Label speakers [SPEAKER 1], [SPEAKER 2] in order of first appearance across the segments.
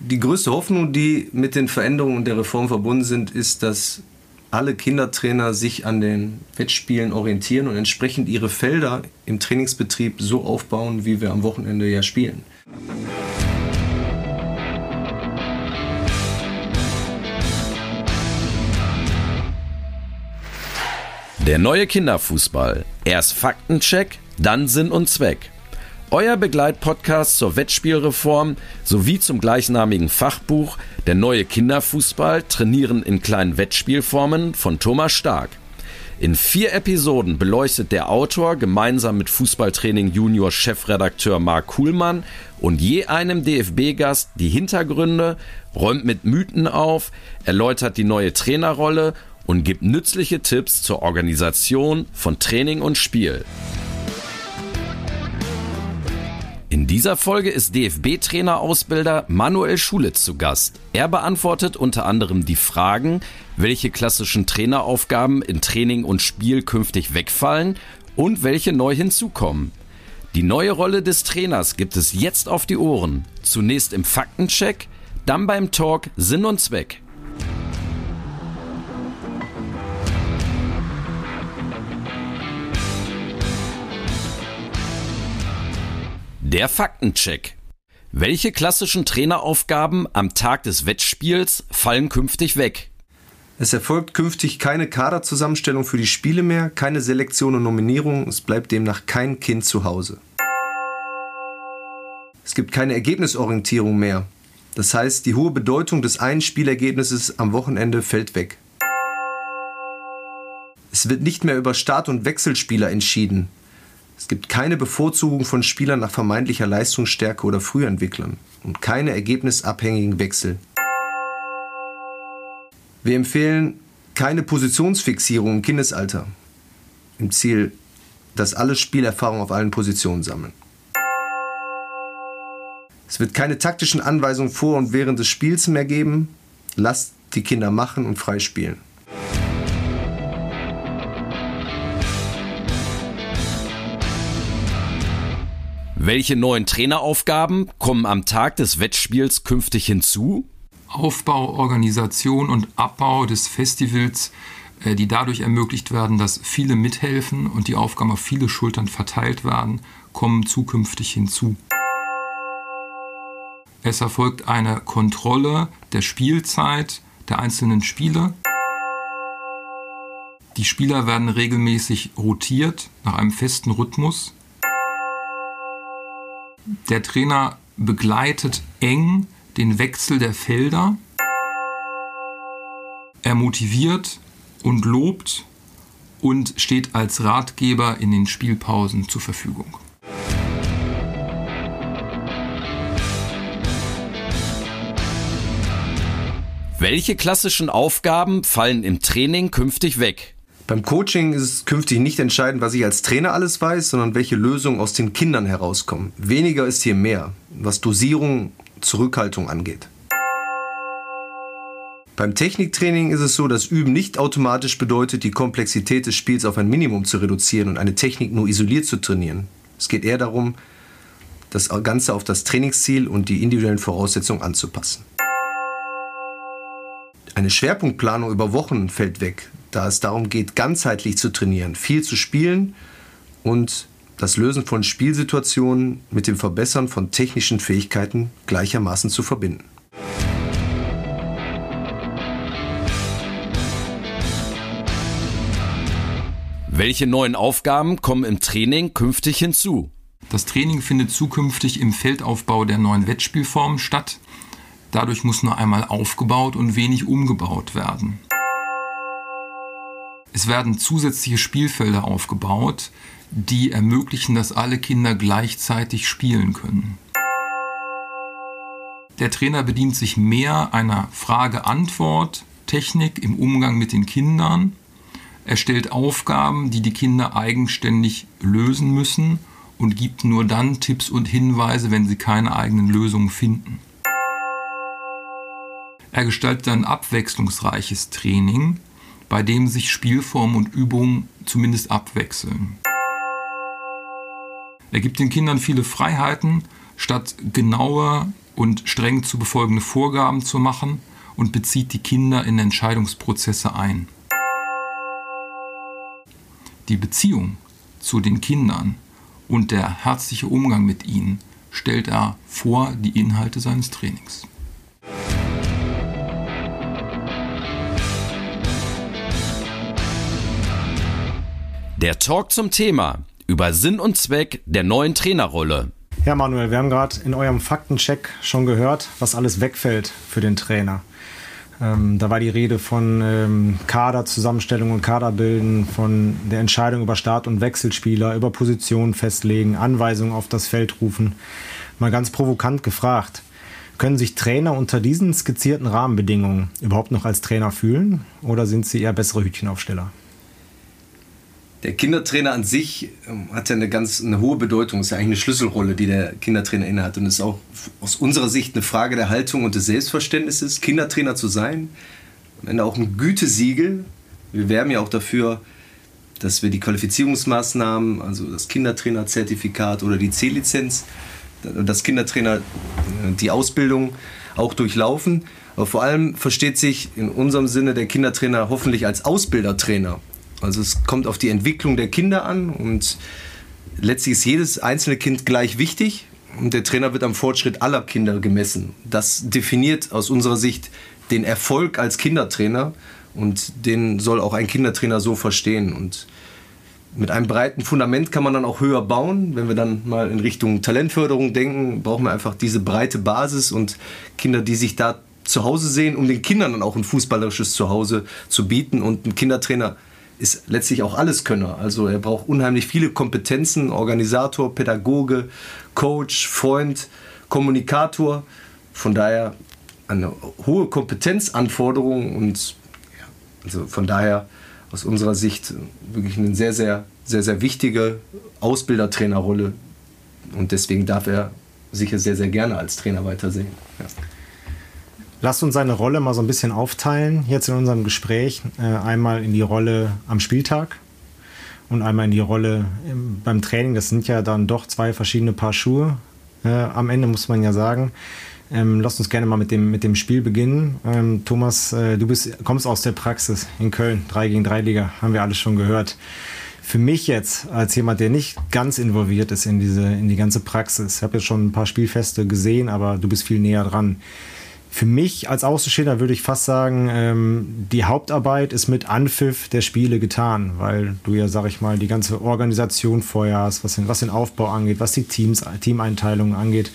[SPEAKER 1] Die größte Hoffnung, die mit den Veränderungen der Reform verbunden sind, ist, dass alle Kindertrainer sich an den Wettspielen orientieren und entsprechend ihre Felder im Trainingsbetrieb so aufbauen, wie wir am Wochenende ja spielen.
[SPEAKER 2] Der neue Kinderfußball. Erst Faktencheck, dann Sinn und Zweck. Euer Begleitpodcast zur Wettspielreform sowie zum gleichnamigen Fachbuch Der neue Kinderfußball trainieren in kleinen Wettspielformen von Thomas Stark. In vier Episoden beleuchtet der Autor gemeinsam mit Fußballtraining Junior Chefredakteur Marc Kuhlmann und je einem DFB-Gast die Hintergründe, räumt mit Mythen auf, erläutert die neue Trainerrolle und gibt nützliche Tipps zur Organisation von Training und Spiel. In dieser Folge ist DFB-Trainerausbilder Manuel Schulitz zu Gast. Er beantwortet unter anderem die Fragen, welche klassischen Traineraufgaben in Training und Spiel künftig wegfallen und welche neu hinzukommen. Die neue Rolle des Trainers gibt es jetzt auf die Ohren. Zunächst im Faktencheck, dann beim Talk Sinn und Zweck. Der Faktencheck. Welche klassischen Traineraufgaben am Tag des Wettspiels fallen künftig weg?
[SPEAKER 1] Es erfolgt künftig keine Kaderzusammenstellung für die Spiele mehr, keine Selektion und Nominierung, es bleibt demnach kein Kind zu Hause. Es gibt keine Ergebnisorientierung mehr. Das heißt, die hohe Bedeutung des einen Spielergebnisses am Wochenende fällt weg. Es wird nicht mehr über Start- und Wechselspieler entschieden. Es gibt keine Bevorzugung von Spielern nach vermeintlicher Leistungsstärke oder Frühentwicklern und keine ergebnisabhängigen Wechsel. Wir empfehlen keine Positionsfixierung im Kindesalter im Ziel, dass alle Spielerfahrung auf allen Positionen sammeln. Es wird keine taktischen Anweisungen vor und während des Spiels mehr geben. Lasst die Kinder machen und frei spielen.
[SPEAKER 2] Welche neuen Traineraufgaben kommen am Tag des Wettspiels künftig hinzu?
[SPEAKER 3] Aufbau, Organisation und Abbau des Festivals, äh, die dadurch ermöglicht werden, dass viele mithelfen und die Aufgaben auf viele Schultern verteilt werden, kommen zukünftig hinzu. Es erfolgt eine Kontrolle der Spielzeit der einzelnen Spiele. Die Spieler werden regelmäßig rotiert nach einem festen Rhythmus. Der Trainer begleitet eng den Wechsel der Felder. Er motiviert und lobt und steht als Ratgeber in den Spielpausen zur Verfügung.
[SPEAKER 2] Welche klassischen Aufgaben fallen im Training künftig weg?
[SPEAKER 1] Beim Coaching ist es künftig nicht entscheidend, was ich als Trainer alles weiß, sondern welche Lösungen aus den Kindern herauskommen. Weniger ist hier mehr, was Dosierung, Zurückhaltung angeht. Beim Techniktraining ist es so, dass Üben nicht automatisch bedeutet, die Komplexität des Spiels auf ein Minimum zu reduzieren und eine Technik nur isoliert zu trainieren. Es geht eher darum, das Ganze auf das Trainingsziel und die individuellen Voraussetzungen anzupassen. Eine Schwerpunktplanung über Wochen fällt weg, da es darum geht, ganzheitlich zu trainieren, viel zu spielen und das Lösen von Spielsituationen mit dem Verbessern von technischen Fähigkeiten gleichermaßen zu verbinden.
[SPEAKER 2] Welche neuen Aufgaben kommen im Training künftig hinzu?
[SPEAKER 3] Das Training findet zukünftig im Feldaufbau der neuen Wettspielformen statt. Dadurch muss nur einmal aufgebaut und wenig umgebaut werden. Es werden zusätzliche Spielfelder aufgebaut, die ermöglichen, dass alle Kinder gleichzeitig spielen können. Der Trainer bedient sich mehr einer Frage-Antwort-Technik im Umgang mit den Kindern. Er stellt Aufgaben, die die Kinder eigenständig lösen müssen und gibt nur dann Tipps und Hinweise, wenn sie keine eigenen Lösungen finden. Er gestaltet ein abwechslungsreiches Training, bei dem sich Spielform und Übung zumindest abwechseln. Er gibt den Kindern viele Freiheiten, statt genauer und streng zu befolgende Vorgaben zu machen und bezieht die Kinder in Entscheidungsprozesse ein. Die Beziehung zu den Kindern und der herzliche Umgang mit ihnen stellt er vor die Inhalte seines Trainings.
[SPEAKER 2] Der Talk zum Thema über Sinn und Zweck der neuen Trainerrolle.
[SPEAKER 4] Ja, Manuel, wir haben gerade in eurem Faktencheck schon gehört, was alles wegfällt für den Trainer. Ähm, da war die Rede von ähm, Kaderzusammenstellung und Kaderbilden, von der Entscheidung über Start- und Wechselspieler, über Positionen festlegen, Anweisungen auf das Feld rufen. Mal ganz provokant gefragt. Können sich Trainer unter diesen skizzierten Rahmenbedingungen überhaupt noch als Trainer fühlen oder sind sie eher bessere Hütchenaufsteller?
[SPEAKER 1] Der Kindertrainer an sich ähm, hat ja eine ganz eine hohe Bedeutung, ist ja eigentlich eine Schlüsselrolle, die der Kindertrainer innehat und ist auch aus unserer Sicht eine Frage der Haltung und des Selbstverständnisses, Kindertrainer zu sein. Am Ende auch ein Gütesiegel. Wir werben ja auch dafür, dass wir die Qualifizierungsmaßnahmen, also das Kindertrainerzertifikat oder die C-Lizenz, dass Kindertrainer äh, die Ausbildung auch durchlaufen. Aber vor allem versteht sich in unserem Sinne der Kindertrainer hoffentlich als Ausbildertrainer. Also es kommt auf die Entwicklung der Kinder an und letztlich ist jedes einzelne Kind gleich wichtig und der Trainer wird am Fortschritt aller Kinder gemessen. Das definiert aus unserer Sicht den Erfolg als Kindertrainer und den soll auch ein Kindertrainer so verstehen und mit einem breiten Fundament kann man dann auch höher bauen. Wenn wir dann mal in Richtung Talentförderung denken, brauchen wir einfach diese breite Basis und Kinder, die sich da zu Hause sehen, um den Kindern dann auch ein fußballerisches Zuhause zu bieten. Und ein Kindertrainer ist letztlich auch Alleskönner. Also er braucht unheimlich viele Kompetenzen, Organisator, Pädagoge, Coach, Freund, Kommunikator. Von daher eine hohe Kompetenzanforderung und ja, also von daher aus unserer Sicht wirklich eine sehr, sehr, sehr, sehr wichtige Ausbildertrainerrolle und deswegen darf er sicher sehr, sehr gerne als Trainer weitersehen. Ja.
[SPEAKER 4] Lasst uns seine Rolle mal so ein bisschen aufteilen, jetzt in unserem Gespräch. Äh, einmal in die Rolle am Spieltag und einmal in die Rolle im, beim Training. Das sind ja dann doch zwei verschiedene Paar Schuhe. Äh, am Ende muss man ja sagen. Ähm, lasst uns gerne mal mit dem, mit dem Spiel beginnen. Ähm, Thomas, äh, du bist, kommst aus der Praxis in Köln, 3 gegen 3 Liga, haben wir alles schon gehört. Für mich jetzt, als jemand, der nicht ganz involviert ist in, diese, in die ganze Praxis, ich habe jetzt schon ein paar Spielfeste gesehen, aber du bist viel näher dran für mich als Außenstehender würde ich fast sagen, ähm, die Hauptarbeit ist mit Anpfiff der Spiele getan, weil du ja, sag ich mal, die ganze Organisation vorher hast, was den, was den Aufbau angeht, was die Teams, Teameinteilungen angeht.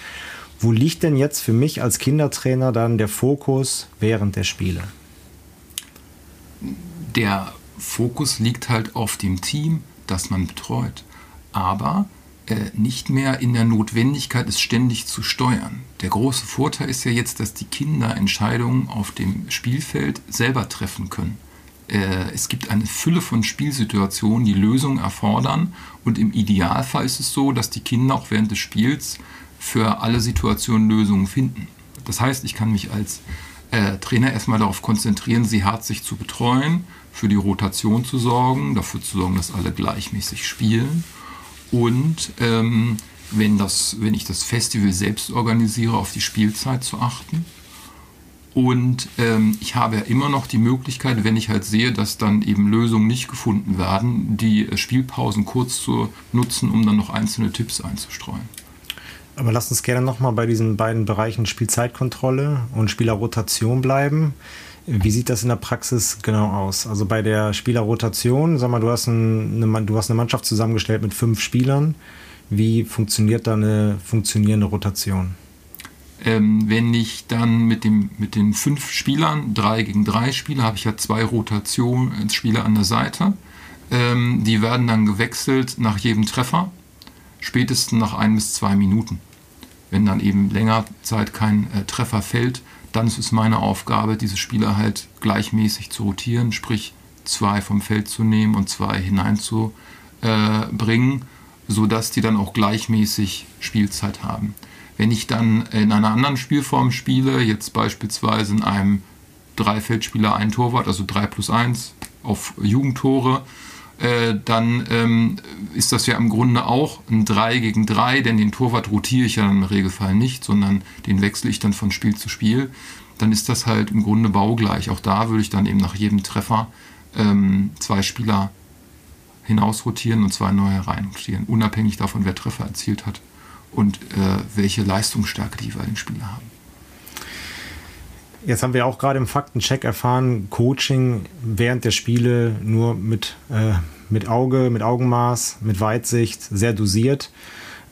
[SPEAKER 4] Wo liegt denn jetzt für mich als Kindertrainer dann der Fokus während der Spiele?
[SPEAKER 3] Der Fokus liegt halt auf dem Team, das man betreut. Aber nicht mehr in der Notwendigkeit, es ständig zu steuern. Der große Vorteil ist ja jetzt, dass die Kinder Entscheidungen auf dem Spielfeld selber treffen können. Äh, es gibt eine Fülle von Spielsituationen, die Lösungen erfordern und im Idealfall ist es so, dass die Kinder auch während des Spiels für alle Situationen Lösungen finden. Das heißt, ich kann mich als äh, Trainer erstmal darauf konzentrieren, sie herzlich zu betreuen, für die Rotation zu sorgen, dafür zu sorgen, dass alle gleichmäßig spielen und ähm, wenn, das, wenn ich das Festival selbst organisiere, auf die Spielzeit zu achten. Und ähm, ich habe ja immer noch die Möglichkeit, wenn ich halt sehe, dass dann eben Lösungen nicht gefunden werden, die Spielpausen kurz zu nutzen, um dann noch einzelne Tipps einzustreuen.
[SPEAKER 4] Aber lass uns gerne nochmal bei diesen beiden Bereichen Spielzeitkontrolle und Spielerrotation bleiben. Wie sieht das in der Praxis genau aus? Also bei der Spielerrotation, sag mal, du hast, ein, eine, du hast eine Mannschaft zusammengestellt mit fünf Spielern. Wie funktioniert da eine funktionierende Rotation?
[SPEAKER 3] Ähm, wenn ich dann mit, dem, mit den fünf Spielern, drei gegen drei spiele, habe ich ja zwei Rotationsspieler an der Seite. Ähm, die werden dann gewechselt nach jedem Treffer, spätestens nach ein bis zwei Minuten. Wenn dann eben länger Zeit kein äh, Treffer fällt, dann ist es meine Aufgabe, diese Spieler halt gleichmäßig zu rotieren, sprich zwei vom Feld zu nehmen und zwei hineinzubringen, äh, sodass die dann auch gleichmäßig Spielzeit haben. Wenn ich dann in einer anderen Spielform spiele, jetzt beispielsweise in einem Dreifeldspieler ein Torwart, also 3 plus 1 auf Jugendtore, äh, dann ähm, ist das ja im Grunde auch ein 3 gegen 3, denn den Torwart rotiere ich ja im Regelfall nicht, sondern den wechsle ich dann von Spiel zu Spiel. Dann ist das halt im Grunde baugleich. Auch da würde ich dann eben nach jedem Treffer ähm, zwei Spieler hinausrotieren und zwei neue reinrotieren, unabhängig davon, wer Treffer erzielt hat und äh, welche Leistungsstärke die jeweiligen Spieler haben.
[SPEAKER 4] Jetzt haben wir auch gerade im Faktencheck erfahren, Coaching während der Spiele nur mit, äh, mit Auge, mit Augenmaß, mit Weitsicht, sehr dosiert.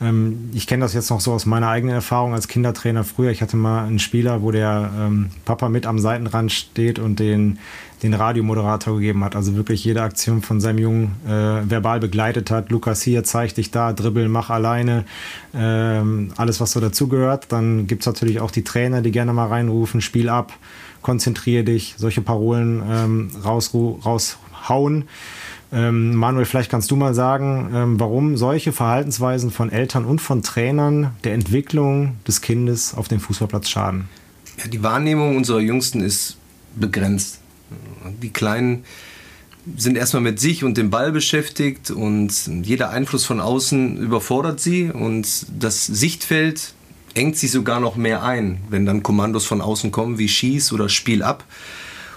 [SPEAKER 4] Ähm, ich kenne das jetzt noch so aus meiner eigenen Erfahrung als Kindertrainer früher. Ich hatte mal einen Spieler, wo der ähm, Papa mit am Seitenrand steht und den, den Radiomoderator gegeben hat. Also wirklich jede Aktion von seinem Jungen äh, verbal begleitet hat. Lukas, hier zeig dich da, dribbeln, mach alleine. Ähm, alles, was so dazugehört. Dann gibt es natürlich auch die Trainer, die gerne mal reinrufen, Spiel ab, konzentriere dich, solche Parolen ähm, raus, raushauen. Ähm, Manuel, vielleicht kannst du mal sagen, ähm, warum solche Verhaltensweisen von Eltern und von Trainern der Entwicklung des Kindes auf dem Fußballplatz schaden.
[SPEAKER 1] Ja, die Wahrnehmung unserer Jüngsten ist begrenzt. Die Kleinen sind erstmal mit sich und dem Ball beschäftigt und jeder Einfluss von außen überfordert sie und das Sichtfeld engt sich sogar noch mehr ein, wenn dann Kommandos von außen kommen wie Schieß oder Spiel ab.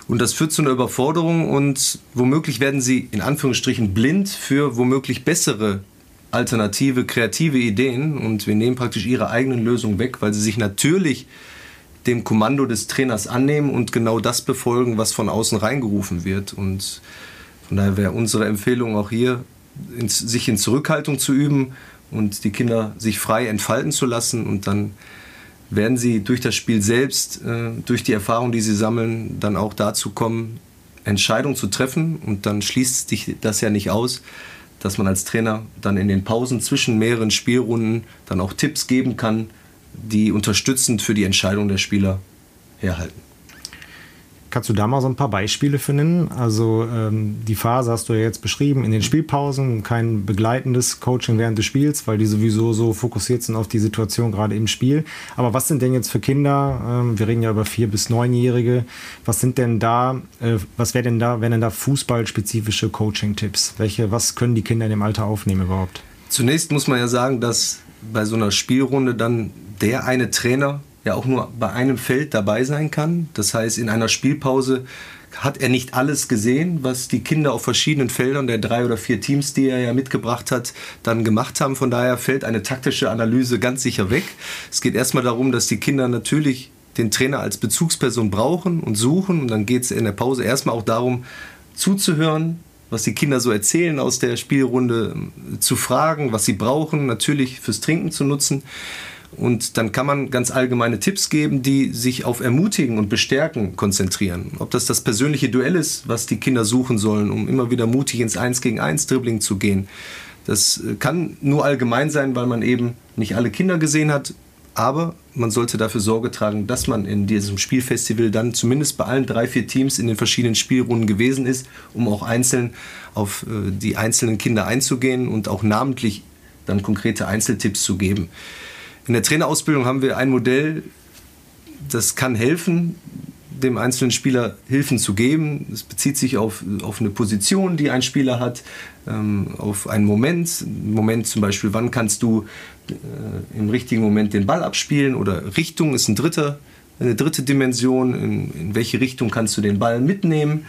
[SPEAKER 1] Und das führt zu einer Überforderung und womöglich werden sie in Anführungsstrichen blind für womöglich bessere alternative, kreative Ideen und wir nehmen praktisch ihre eigenen Lösungen weg, weil sie sich natürlich dem Kommando des Trainers annehmen und genau das befolgen, was von außen reingerufen wird. Und von daher wäre unsere Empfehlung auch hier, sich in Zurückhaltung zu üben und die Kinder sich frei entfalten zu lassen und dann werden sie durch das Spiel selbst, äh, durch die Erfahrung, die sie sammeln, dann auch dazu kommen, Entscheidungen zu treffen. Und dann schließt sich das ja nicht aus, dass man als Trainer dann in den Pausen zwischen mehreren Spielrunden dann auch Tipps geben kann, die unterstützend für die Entscheidung der Spieler herhalten.
[SPEAKER 4] Kannst du da mal so ein paar Beispiele für nennen? Also ähm, die Phase hast du ja jetzt beschrieben in den Spielpausen, kein begleitendes Coaching während des Spiels, weil die sowieso so fokussiert sind auf die Situation gerade im Spiel. Aber was sind denn jetzt für Kinder, ähm, wir reden ja über vier bis neunjährige, was sind denn da, äh, was wäre denn da, wären denn da fußballspezifische Coaching-Tipps? Welche, was können die Kinder in dem Alter aufnehmen überhaupt?
[SPEAKER 1] Zunächst muss man ja sagen, dass bei so einer Spielrunde dann der eine Trainer ja auch nur bei einem Feld dabei sein kann. Das heißt, in einer Spielpause hat er nicht alles gesehen, was die Kinder auf verschiedenen Feldern der drei oder vier Teams, die er ja mitgebracht hat, dann gemacht haben. Von daher fällt eine taktische Analyse ganz sicher weg. Es geht erstmal darum, dass die Kinder natürlich den Trainer als Bezugsperson brauchen und suchen. Und dann geht es in der Pause erstmal auch darum, zuzuhören, was die Kinder so erzählen aus der Spielrunde, zu fragen, was sie brauchen, natürlich fürs Trinken zu nutzen. Und dann kann man ganz allgemeine Tipps geben, die sich auf Ermutigen und Bestärken konzentrieren. Ob das das persönliche Duell ist, was die Kinder suchen sollen, um immer wieder mutig ins Eins gegen Eins Dribbling zu gehen. Das äh, kann nur allgemein sein, weil man eben nicht alle Kinder gesehen hat. Aber man sollte dafür Sorge tragen, dass man in diesem Spielfestival dann zumindest bei allen drei, vier Teams in den verschiedenen Spielrunden gewesen ist, um auch einzeln auf äh, die einzelnen Kinder einzugehen und auch namentlich dann konkrete Einzeltipps zu geben. In der Trainerausbildung haben wir ein Modell, das kann helfen, dem einzelnen Spieler Hilfen zu geben. Es bezieht sich auf, auf eine Position, die ein Spieler hat, ähm, auf einen Moment. Moment zum Beispiel, wann kannst du äh, im richtigen Moment den Ball abspielen oder Richtung ist ein dritter, eine dritte Dimension. In, in welche Richtung kannst du den Ball mitnehmen?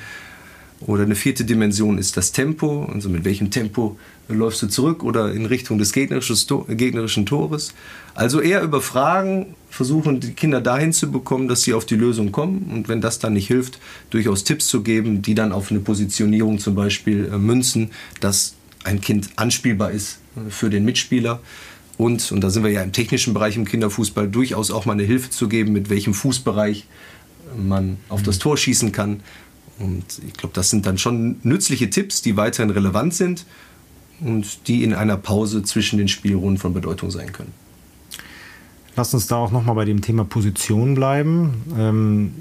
[SPEAKER 1] Oder eine vierte Dimension ist das Tempo, also mit welchem Tempo läufst du zurück oder in Richtung des gegnerischen Tores. Also eher über Fragen versuchen, die Kinder dahin zu bekommen, dass sie auf die Lösung kommen. Und wenn das dann nicht hilft, durchaus Tipps zu geben, die dann auf eine Positionierung zum Beispiel äh, münzen, dass ein Kind anspielbar ist äh, für den Mitspieler. Und, und da sind wir ja im technischen Bereich im Kinderfußball, durchaus auch mal eine Hilfe zu geben, mit welchem Fußbereich man auf das Tor schießen kann. Und ich glaube, das sind dann schon nützliche Tipps, die weiterhin relevant sind und die in einer Pause zwischen den Spielrunden von Bedeutung sein können.
[SPEAKER 4] Lass uns da auch nochmal bei dem Thema Position bleiben. Ähm,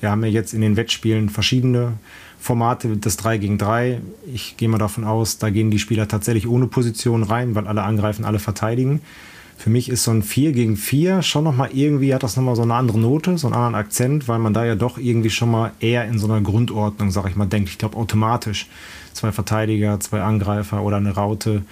[SPEAKER 4] wir haben ja jetzt in den Wettspielen verschiedene Formate, das 3 gegen 3. Ich gehe mal davon aus, da gehen die Spieler tatsächlich ohne Position rein, weil alle angreifen, alle verteidigen. Für mich ist so ein 4 gegen 4 schon nochmal irgendwie, hat das nochmal so eine andere Note, so einen anderen Akzent, weil man da ja doch irgendwie schon mal eher in so einer Grundordnung, sag ich mal, denkt. Ich glaube automatisch. Zwei Verteidiger, zwei Angreifer oder eine Raute.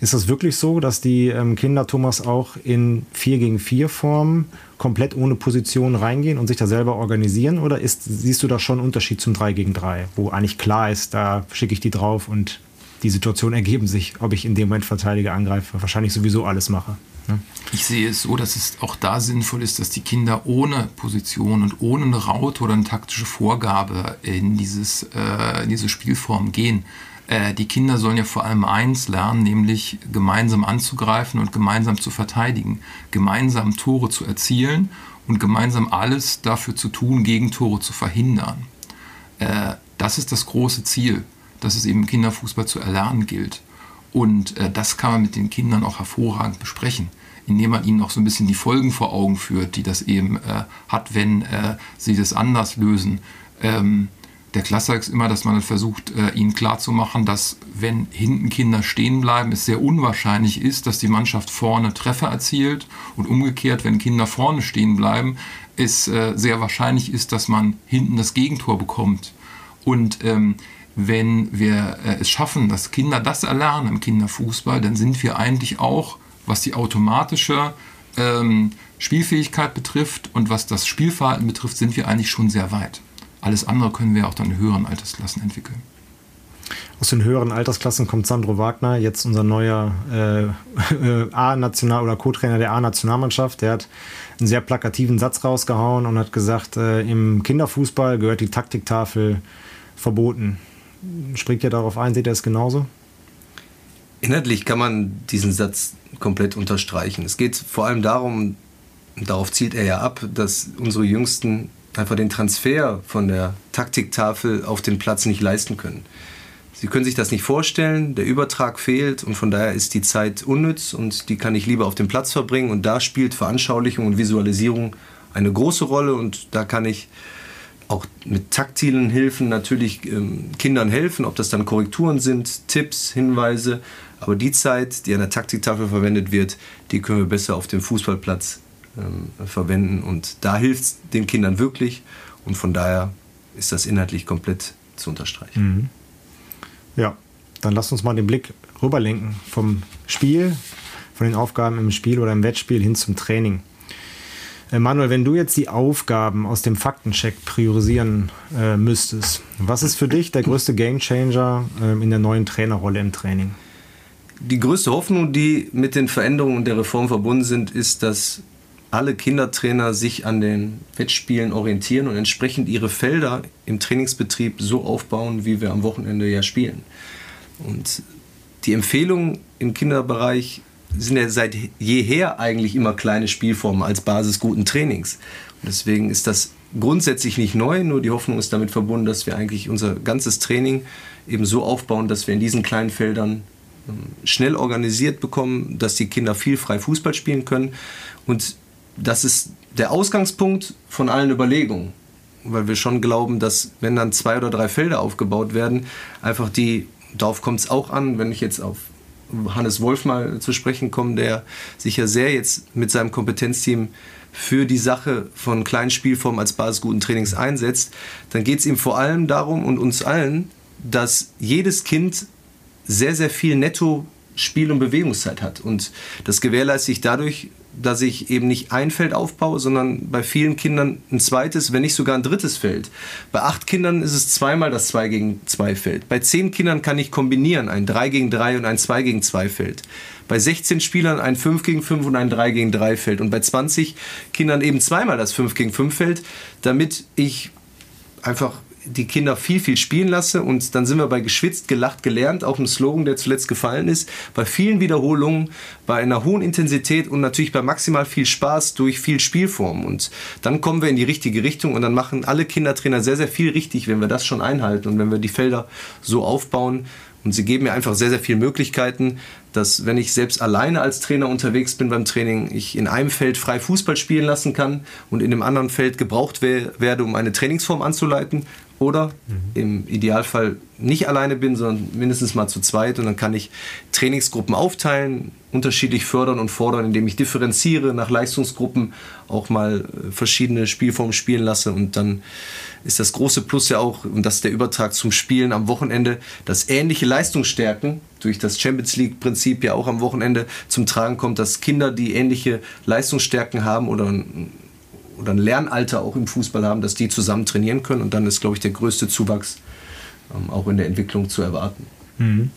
[SPEAKER 4] Ist das wirklich so, dass die ähm, Kinder, Thomas, auch in 4 gegen 4 Formen komplett ohne Position reingehen und sich da selber organisieren? Oder ist, siehst du da schon einen Unterschied zum 3 gegen 3, wo eigentlich klar ist, da schicke ich die drauf und die Situation ergeben sich, ob ich in dem Moment verteidige, angreife, wahrscheinlich sowieso alles mache. Ne?
[SPEAKER 3] Ich sehe es so, dass es auch da sinnvoll ist, dass die Kinder ohne Position und ohne eine Raute oder eine taktische Vorgabe in, dieses, äh, in diese Spielform gehen. Äh, die Kinder sollen ja vor allem eins lernen, nämlich gemeinsam anzugreifen und gemeinsam zu verteidigen, gemeinsam Tore zu erzielen und gemeinsam alles dafür zu tun, Gegentore zu verhindern. Äh, das ist das große Ziel, das es eben Kinderfußball zu erlernen gilt. Und äh, das kann man mit den Kindern auch hervorragend besprechen, indem man ihnen auch so ein bisschen die Folgen vor Augen führt, die das eben äh, hat, wenn äh, sie das anders lösen. Ähm, der Klassiker ist immer, dass man versucht, äh, ihnen klarzumachen, dass wenn hinten Kinder stehen bleiben, es sehr unwahrscheinlich ist, dass die Mannschaft vorne Treffer erzielt und umgekehrt, wenn Kinder vorne stehen bleiben, es äh, sehr wahrscheinlich ist, dass man hinten das Gegentor bekommt. Und ähm, wenn wir äh, es schaffen, dass Kinder das erlernen im Kinderfußball, dann sind wir eigentlich auch, was die automatische ähm, Spielfähigkeit betrifft und was das Spielverhalten betrifft, sind wir eigentlich schon sehr weit. Alles andere können wir auch dann in höheren Altersklassen entwickeln.
[SPEAKER 4] Aus den höheren Altersklassen kommt Sandro Wagner, jetzt unser neuer äh, A-National- oder Co-Trainer der A-Nationalmannschaft. Der hat einen sehr plakativen Satz rausgehauen und hat gesagt, äh, im Kinderfußball gehört die Taktiktafel verboten. Springt ihr darauf ein? Seht ihr es genauso?
[SPEAKER 1] Inhaltlich kann man diesen Satz komplett unterstreichen. Es geht vor allem darum, darauf zielt er ja ab, dass unsere Jüngsten einfach den Transfer von der Taktiktafel auf den Platz nicht leisten können. Sie können sich das nicht vorstellen, der Übertrag fehlt und von daher ist die Zeit unnütz und die kann ich lieber auf dem Platz verbringen und da spielt Veranschaulichung und Visualisierung eine große Rolle und da kann ich auch mit taktilen Hilfen natürlich ähm, Kindern helfen, ob das dann Korrekturen sind, Tipps, Hinweise, aber die Zeit, die an der Taktiktafel verwendet wird, die können wir besser auf dem Fußballplatz ähm, verwenden. Und da hilft es den Kindern wirklich. Und von daher ist das inhaltlich komplett zu unterstreichen. Mhm.
[SPEAKER 4] Ja, dann lass uns mal den Blick rüberlenken vom Spiel, von den Aufgaben im Spiel oder im Wettspiel hin zum Training. Äh, Manuel, wenn du jetzt die Aufgaben aus dem Faktencheck priorisieren äh, müsstest, was ist für dich der größte Gamechanger äh, in der neuen Trainerrolle im Training?
[SPEAKER 1] Die größte Hoffnung, die mit den Veränderungen der Reform verbunden sind, ist, dass alle Kindertrainer sich an den Wettspielen orientieren und entsprechend ihre Felder im Trainingsbetrieb so aufbauen, wie wir am Wochenende ja spielen. Und die Empfehlungen im Kinderbereich sind ja seit jeher eigentlich immer kleine Spielformen als Basis guten Trainings. Und deswegen ist das grundsätzlich nicht neu, nur die Hoffnung ist damit verbunden, dass wir eigentlich unser ganzes Training eben so aufbauen, dass wir in diesen kleinen Feldern schnell organisiert bekommen, dass die Kinder viel frei Fußball spielen können. Und das ist der Ausgangspunkt von allen Überlegungen. Weil wir schon glauben, dass wenn dann zwei oder drei Felder aufgebaut werden, einfach die, darauf kommt es auch an, wenn ich jetzt auf Hannes Wolf mal zu sprechen komme, der sich ja sehr jetzt mit seinem Kompetenzteam für die Sache von kleinen Spielformen als Basis guten Trainings einsetzt, dann geht es ihm vor allem darum und uns allen, dass jedes Kind sehr, sehr viel Netto Spiel- und Bewegungszeit hat. Und das gewährleiste ich dadurch, dass ich eben nicht ein Feld aufbaue, sondern bei vielen Kindern ein zweites, wenn nicht sogar ein drittes Feld. Bei acht Kindern ist es zweimal das 2 gegen 2 Feld. Bei zehn Kindern kann ich kombinieren, ein 3 gegen 3 und ein 2 gegen 2 Feld. Bei 16 Spielern ein 5 gegen 5 und ein 3 gegen 3 Feld. Und bei 20 Kindern eben zweimal das 5 gegen 5 Feld, damit ich einfach die Kinder viel, viel spielen lasse. Und dann sind wir bei geschwitzt, gelacht, gelernt, auch ein Slogan, der zuletzt gefallen ist. Bei vielen Wiederholungen, bei einer hohen Intensität und natürlich bei maximal viel Spaß durch viel Spielform. Und dann kommen wir in die richtige Richtung und dann machen alle Kindertrainer sehr, sehr viel richtig, wenn wir das schon einhalten und wenn wir die Felder so aufbauen. Und sie geben mir einfach sehr, sehr viele Möglichkeiten, dass wenn ich selbst alleine als Trainer unterwegs bin beim Training, ich in einem Feld frei Fußball spielen lassen kann und in dem anderen Feld gebraucht werde, um eine Trainingsform anzuleiten oder mhm. im Idealfall nicht alleine bin, sondern mindestens mal zu zweit und dann kann ich Trainingsgruppen aufteilen, unterschiedlich fördern und fordern, indem ich differenziere nach Leistungsgruppen, auch mal äh, verschiedene Spielformen spielen lasse und dann ist das große Plus ja auch, und das ist der Übertrag zum Spielen am Wochenende, dass ähnliche Leistungsstärken durch das Champions League-Prinzip ja auch am Wochenende zum Tragen kommt, dass Kinder, die ähnliche Leistungsstärken haben oder ein, oder ein Lernalter auch im Fußball haben, dass die zusammen trainieren können und dann ist, glaube ich, der größte Zuwachs ähm, auch in der Entwicklung zu erwarten. Mhm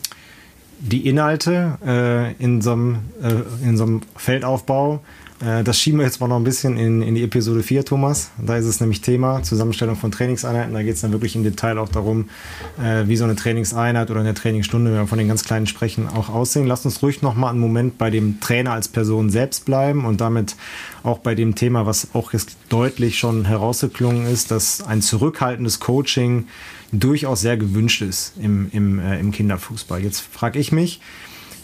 [SPEAKER 4] die Inhalte äh, in, so einem, äh, in so einem Feldaufbau, das schieben wir jetzt mal noch ein bisschen in, in die Episode 4, Thomas. Da ist es nämlich Thema Zusammenstellung von Trainingseinheiten. Da geht es dann wirklich im Detail auch darum, äh, wie so eine Trainingseinheit oder eine Trainingsstunde, wenn wir von den ganz kleinen sprechen, auch aussehen. Lass uns ruhig noch mal einen Moment bei dem Trainer als Person selbst bleiben und damit auch bei dem Thema, was auch jetzt deutlich schon herausgeklungen ist, dass ein zurückhaltendes Coaching durchaus sehr gewünscht ist im, im, äh, im Kinderfußball. Jetzt frage ich mich,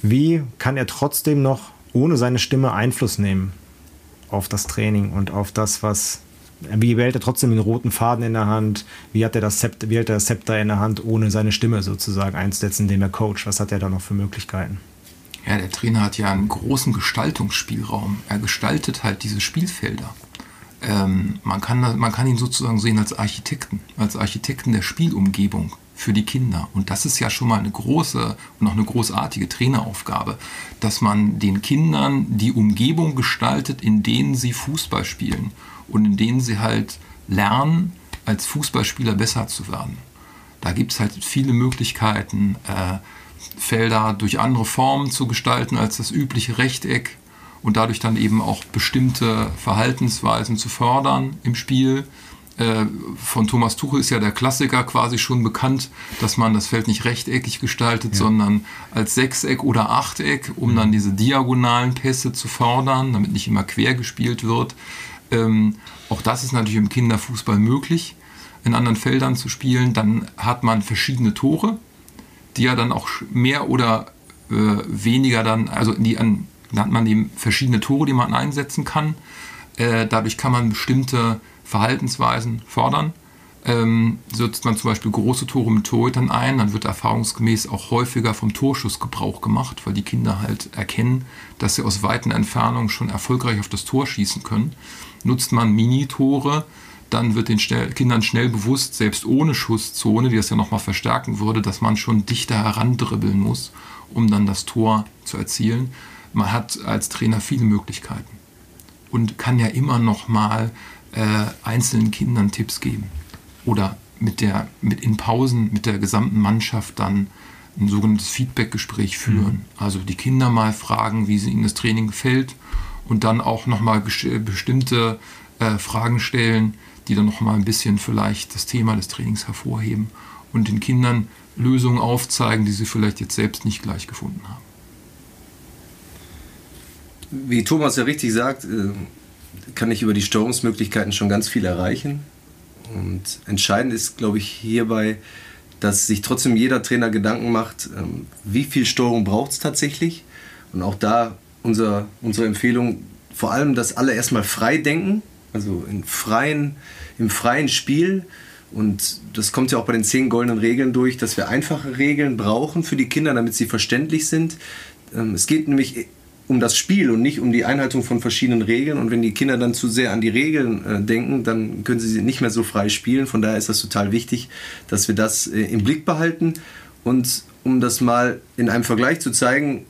[SPEAKER 4] wie kann er trotzdem noch ohne seine Stimme Einfluss nehmen auf das Training und auf das, was. Wie behält er trotzdem den roten Faden in der Hand? Wie hat er das Zepter, wie hält er das Zepter in der Hand, ohne seine Stimme sozusagen einzusetzen, indem er coacht? Was hat er da noch für Möglichkeiten?
[SPEAKER 3] Ja, der Trainer hat ja einen großen Gestaltungsspielraum. Er gestaltet halt diese Spielfelder ähm, man, kann, man kann ihn sozusagen sehen als Architekten, als Architekten der Spielumgebung für die Kinder. Und das ist ja schon mal eine große und auch eine großartige Traineraufgabe, dass man den Kindern die Umgebung gestaltet, in denen sie Fußball spielen und in denen sie halt lernen, als Fußballspieler besser zu werden. Da gibt es halt viele Möglichkeiten, äh, Felder durch andere Formen zu gestalten als das übliche Rechteck und dadurch dann eben auch bestimmte Verhaltensweisen zu fördern im Spiel. Äh, von Thomas Tuchel ist ja der Klassiker quasi schon bekannt, dass man das Feld nicht rechteckig gestaltet, ja. sondern als Sechseck oder Achteck, um dann diese diagonalen Pässe zu fördern, damit nicht immer quer gespielt wird. Ähm, auch das ist natürlich im Kinderfußball möglich, in anderen Feldern zu spielen. Dann hat man verschiedene Tore, die ja dann auch mehr oder äh, weniger dann, also die an dann hat man eben verschiedene Tore, die man einsetzen kann. Äh, dadurch kann man bestimmte Verhaltensweisen fordern. Ähm, setzt man zum Beispiel große Tore mit Torhütern ein, dann wird erfahrungsgemäß auch häufiger vom Torschuss Gebrauch gemacht, weil die Kinder halt erkennen, dass sie aus weiten Entfernungen schon erfolgreich auf das Tor schießen können. Nutzt man Minitore, dann wird den schnell, Kindern schnell bewusst, selbst ohne Schusszone, die das ja nochmal verstärken würde, dass man schon dichter herandribbeln muss, um dann das Tor zu erzielen man hat als Trainer viele Möglichkeiten und kann ja immer noch mal äh, einzelnen Kindern Tipps geben oder mit der mit in Pausen mit der gesamten Mannschaft dann ein sogenanntes Feedbackgespräch führen. Mhm. Also die Kinder mal fragen, wie ihnen das Training gefällt und dann auch noch mal bestimmte äh, Fragen stellen, die dann noch mal ein bisschen vielleicht das Thema des Trainings hervorheben und den Kindern Lösungen aufzeigen, die sie vielleicht jetzt selbst nicht gleich gefunden haben
[SPEAKER 1] wie Thomas ja richtig sagt, äh, kann ich über die Steuerungsmöglichkeiten schon ganz viel erreichen. Und entscheidend ist, glaube ich, hierbei, dass sich trotzdem jeder Trainer Gedanken macht, ähm, wie viel Steuerung braucht es tatsächlich. Und auch da unser, unsere Empfehlung, vor allem, dass alle erstmal frei denken, also in freien, im freien Spiel. Und das kommt ja auch bei den zehn goldenen Regeln durch, dass wir einfache Regeln brauchen für die Kinder, damit sie verständlich sind. Ähm, es geht nämlich um das Spiel und nicht um die Einhaltung von verschiedenen Regeln. Und wenn die Kinder dann zu sehr an die Regeln äh, denken, dann können sie nicht mehr so frei spielen. Von daher ist das total wichtig, dass wir das äh, im Blick behalten. Und um das mal in einem Vergleich zu zeigen,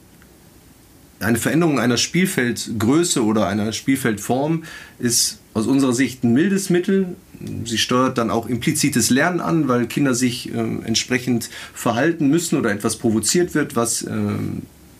[SPEAKER 1] eine Veränderung einer Spielfeldgröße oder einer Spielfeldform ist aus unserer Sicht ein mildes Mittel. Sie steuert dann auch implizites Lernen an, weil Kinder sich äh, entsprechend verhalten müssen oder etwas provoziert wird, was äh,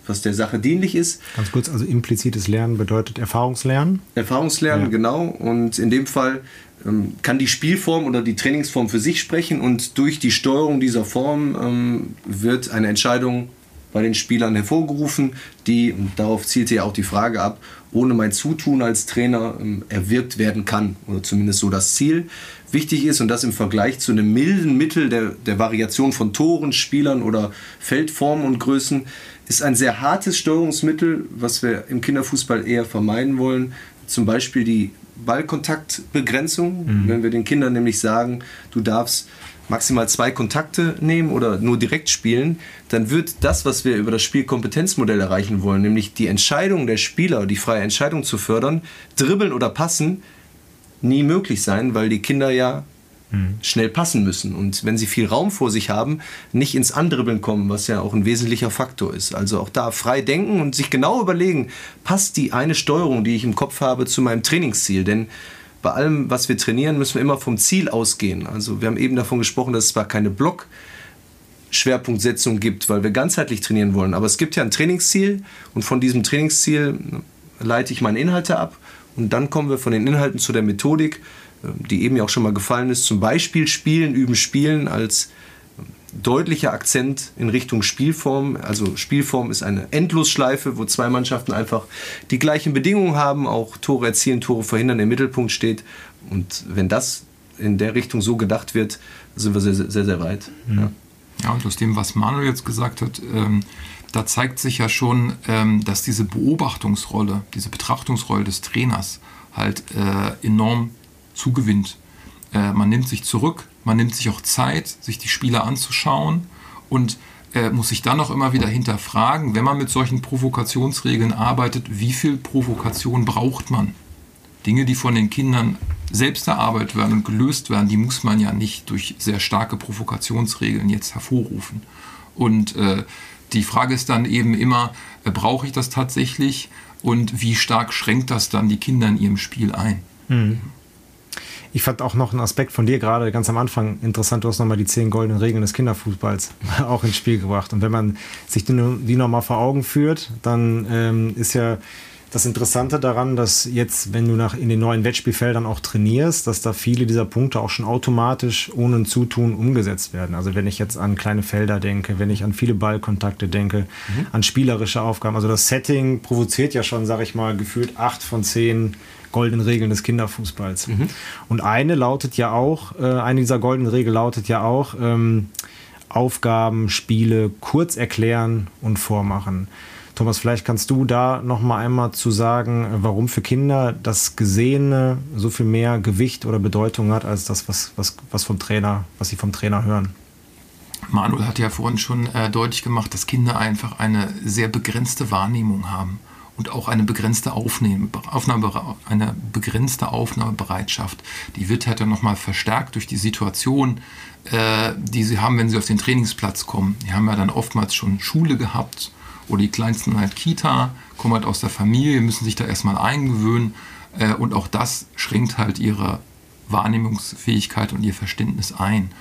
[SPEAKER 1] was der Sache dienlich ist.
[SPEAKER 4] Ganz kurz, also implizites Lernen bedeutet Erfahrungslernen?
[SPEAKER 1] Erfahrungslernen, ja. genau. Und in dem Fall ähm, kann die Spielform oder die Trainingsform für sich sprechen und durch die Steuerung dieser Form ähm, wird eine Entscheidung bei den Spielern hervorgerufen, die, und darauf zielte ja auch die Frage ab, ohne mein Zutun als Trainer ähm, erwirkt werden kann. Oder zumindest so das Ziel. Wichtig ist, und das im Vergleich zu einem milden Mittel der, der Variation von Toren, Spielern oder Feldformen und Größen, ist ein sehr hartes Steuerungsmittel, was wir im Kinderfußball eher vermeiden wollen. Zum Beispiel die Ballkontaktbegrenzung. Mhm. Wenn wir den Kindern nämlich sagen, du darfst maximal zwei Kontakte nehmen oder nur direkt spielen, dann wird das, was wir über das Spielkompetenzmodell erreichen wollen, nämlich die Entscheidung der Spieler, die freie Entscheidung zu fördern, dribbeln oder passen, nie möglich sein, weil die Kinder ja schnell passen müssen und wenn sie viel Raum vor sich haben, nicht ins Andribbeln kommen, was ja auch ein wesentlicher Faktor ist. Also auch da frei denken und sich genau überlegen, passt die eine Steuerung, die ich im Kopf habe, zu meinem Trainingsziel? Denn bei allem, was wir trainieren, müssen wir immer vom Ziel ausgehen. Also wir haben eben davon gesprochen, dass es zwar keine Block Schwerpunktsetzung gibt, weil wir ganzheitlich trainieren wollen, aber es gibt ja ein Trainingsziel und von diesem Trainingsziel leite ich meine Inhalte ab und dann kommen wir von den Inhalten zu der Methodik die eben ja auch schon mal gefallen ist, zum Beispiel Spielen, Üben, Spielen als deutlicher Akzent in Richtung Spielform. Also Spielform ist eine Endlosschleife, wo zwei Mannschaften einfach die gleichen Bedingungen haben, auch Tore erzielen, Tore verhindern im Mittelpunkt steht. Und wenn das in der Richtung so gedacht wird, sind wir sehr, sehr, sehr weit.
[SPEAKER 3] Mhm. Ja. ja. und aus dem, was Manuel jetzt gesagt hat, ähm, da zeigt sich ja schon, ähm, dass diese Beobachtungsrolle, diese Betrachtungsrolle des Trainers halt äh, enorm zugewinnt. Äh, man nimmt sich zurück, man nimmt sich auch Zeit, sich die Spieler anzuschauen und äh, muss sich dann auch immer wieder hinterfragen, wenn man mit solchen Provokationsregeln arbeitet, wie viel Provokation braucht man? Dinge, die von den Kindern selbst erarbeitet werden und gelöst werden, die muss man ja nicht durch sehr starke Provokationsregeln jetzt hervorrufen. Und äh, die Frage ist dann eben immer, äh, brauche ich das tatsächlich und wie stark schränkt das dann die Kinder in ihrem Spiel ein? Mhm.
[SPEAKER 4] Ich fand auch noch einen Aspekt von dir gerade ganz am Anfang interessant. Du hast nochmal die zehn goldenen Regeln des Kinderfußballs auch ins Spiel gebracht. Und wenn man sich die, die nochmal vor Augen führt, dann ähm, ist ja das Interessante daran, dass jetzt, wenn du nach in den neuen Wettspielfeldern auch trainierst, dass da viele dieser Punkte auch schon automatisch ohne ein Zutun umgesetzt werden. Also wenn ich jetzt an kleine Felder denke, wenn ich an viele Ballkontakte denke, mhm. an spielerische Aufgaben. Also das Setting provoziert ja schon, sag ich mal, gefühlt acht von zehn goldenen Regeln des Kinderfußballs. Mhm. Und eine lautet ja auch, äh, eine dieser goldenen Regeln lautet ja auch, ähm, Aufgaben, Spiele kurz erklären und vormachen. Thomas, vielleicht kannst du da noch mal einmal zu sagen, warum für Kinder das Gesehene so viel mehr Gewicht oder Bedeutung hat als das, was, was, was vom Trainer, was sie vom Trainer hören.
[SPEAKER 3] Manuel hat ja vorhin schon äh, deutlich gemacht, dass Kinder einfach eine sehr begrenzte Wahrnehmung haben und auch eine begrenzte Aufnahme, Aufnahme, eine begrenzte Aufnahmebereitschaft. Die wird halt dann nochmal verstärkt durch die Situation, äh, die sie haben, wenn sie auf den Trainingsplatz kommen. Die haben ja dann oftmals schon Schule gehabt oder die Kleinsten halt Kita, kommen halt aus der Familie, müssen sich da erstmal eingewöhnen äh, und auch das schränkt halt ihre Wahrnehmungsfähigkeit und ihr Verständnis ein.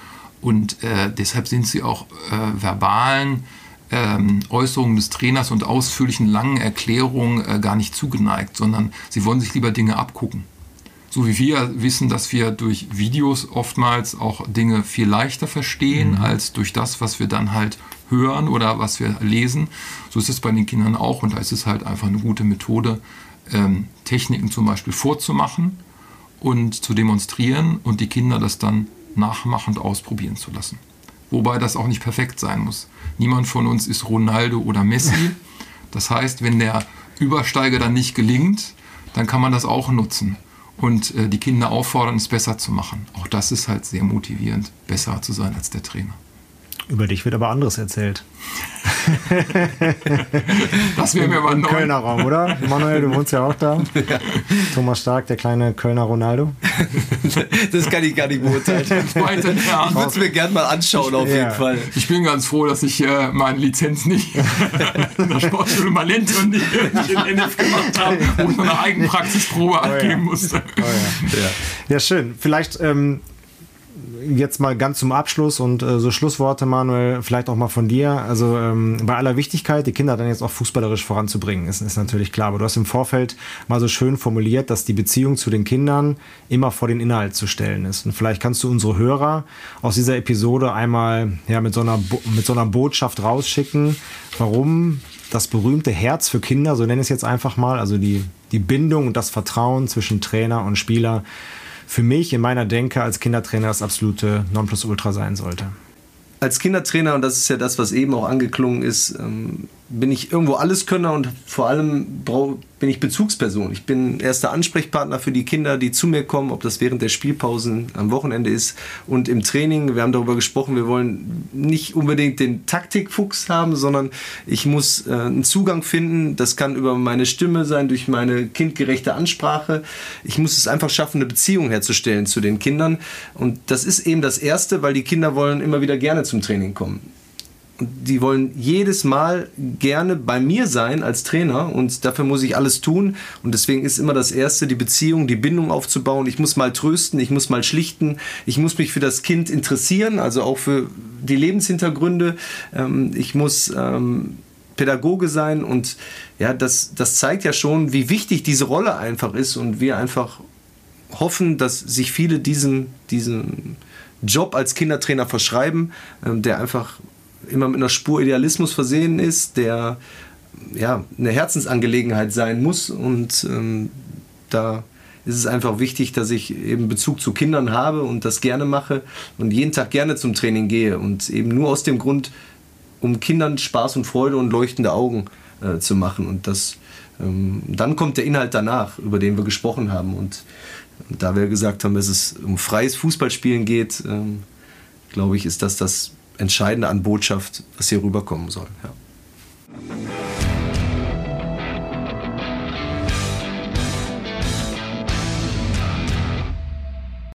[SPEAKER 3] Und äh, deshalb sind sie auch äh, verbalen ähm, Äußerungen des Trainers und ausführlichen langen Erklärungen äh, gar nicht zugeneigt, sondern sie wollen sich lieber Dinge abgucken. So wie wir wissen, dass wir durch Videos oftmals auch Dinge viel leichter verstehen mhm. als durch das, was wir dann halt hören oder was wir lesen. So ist es bei den Kindern auch und da ist es halt einfach eine gute Methode, ähm, Techniken zum Beispiel vorzumachen und zu demonstrieren und die Kinder das dann nachmachend ausprobieren zu lassen. Wobei das auch nicht perfekt sein muss. Niemand von uns ist Ronaldo oder Messi. Das heißt, wenn der Übersteiger dann nicht gelingt, dann kann man das auch nutzen und äh, die Kinder auffordern, es besser zu machen. Auch das ist halt sehr motivierend, besser zu sein als der Trainer.
[SPEAKER 4] Über dich wird aber anderes erzählt.
[SPEAKER 3] Das wäre mir aber
[SPEAKER 4] Im Kölner Raum, oder? Manuel, du wohnst ja auch da. Ja. Thomas Stark, der kleine Kölner Ronaldo.
[SPEAKER 1] das kann ich gar nicht beurteilen. Ich würde es mir gerne mal anschauen, auf ja. jeden Fall.
[SPEAKER 3] Ich bin ganz froh, dass ich äh, meine Lizenz nicht in der Sportschule Malente und nicht, in NF gemacht habe, wo ich eine Eigenpraxisprobe oh, abgeben musste. Oh,
[SPEAKER 4] ja. ja. schön. Vielleicht ähm, jetzt mal ganz zum Abschluss und äh, so Schlussworte, Manuel, vielleicht auch mal von dir. Also ähm, bei aller Wichtigkeit, die Kinder dann jetzt auch fußballerisch voranzubringen, ist, ist natürlich klar. Aber du hast im Vorfeld mal so schön formuliert, dass die Beziehung zu den Kindern immer vor den Inhalt zu stellen ist. Und vielleicht kannst du unsere Hörer aus dieser Episode einmal ja, mit, so einer mit so einer Botschaft rausschicken, warum das berühmte Herz für Kinder, so nenne ich es jetzt einfach mal, also die, die Bindung und das Vertrauen zwischen Trainer und Spieler, für mich in meiner Denke als Kindertrainer das absolute Nonplusultra sein sollte.
[SPEAKER 1] Als Kindertrainer, und das ist ja das, was eben auch angeklungen ist, ähm, bin ich irgendwo Alleskönner und vor allem bin ich Bezugsperson. Ich bin erster Ansprechpartner für die Kinder, die zu mir kommen, ob das während der Spielpausen am Wochenende ist und im Training. Wir haben darüber gesprochen, wir wollen nicht unbedingt den Taktikfuchs haben, sondern ich muss äh, einen Zugang finden. Das kann über meine Stimme sein, durch meine kindgerechte Ansprache. Ich muss es einfach schaffen, eine Beziehung herzustellen zu den Kindern. Und das ist eben das Erste, weil die Kinder wollen immer wieder gerne zum Training kommen die wollen jedes Mal gerne bei mir sein als Trainer und dafür muss ich alles tun und deswegen ist immer das Erste, die Beziehung, die Bindung aufzubauen. Ich muss mal trösten, ich muss mal schlichten, ich muss mich für das Kind interessieren, also auch für die Lebenshintergründe. Ähm, ich muss ähm, Pädagoge sein und ja, das, das zeigt ja schon, wie wichtig diese Rolle einfach ist und wir einfach hoffen, dass sich viele diesem, diesem Job als Kindertrainer verschreiben, ähm, der einfach immer mit einer Spur Idealismus versehen ist, der ja, eine Herzensangelegenheit sein muss. Und ähm, da ist es einfach wichtig, dass ich eben Bezug zu Kindern habe und das gerne mache und jeden Tag gerne zum Training gehe. Und eben nur aus dem Grund, um Kindern Spaß und Freude und leuchtende Augen äh, zu machen. Und das, ähm, dann kommt der Inhalt danach, über den wir gesprochen haben. Und, und da wir gesagt haben, dass es um freies Fußballspielen geht, ähm, glaube ich, ist das das Entscheidende an Botschaft, was hier rüberkommen soll. Ja.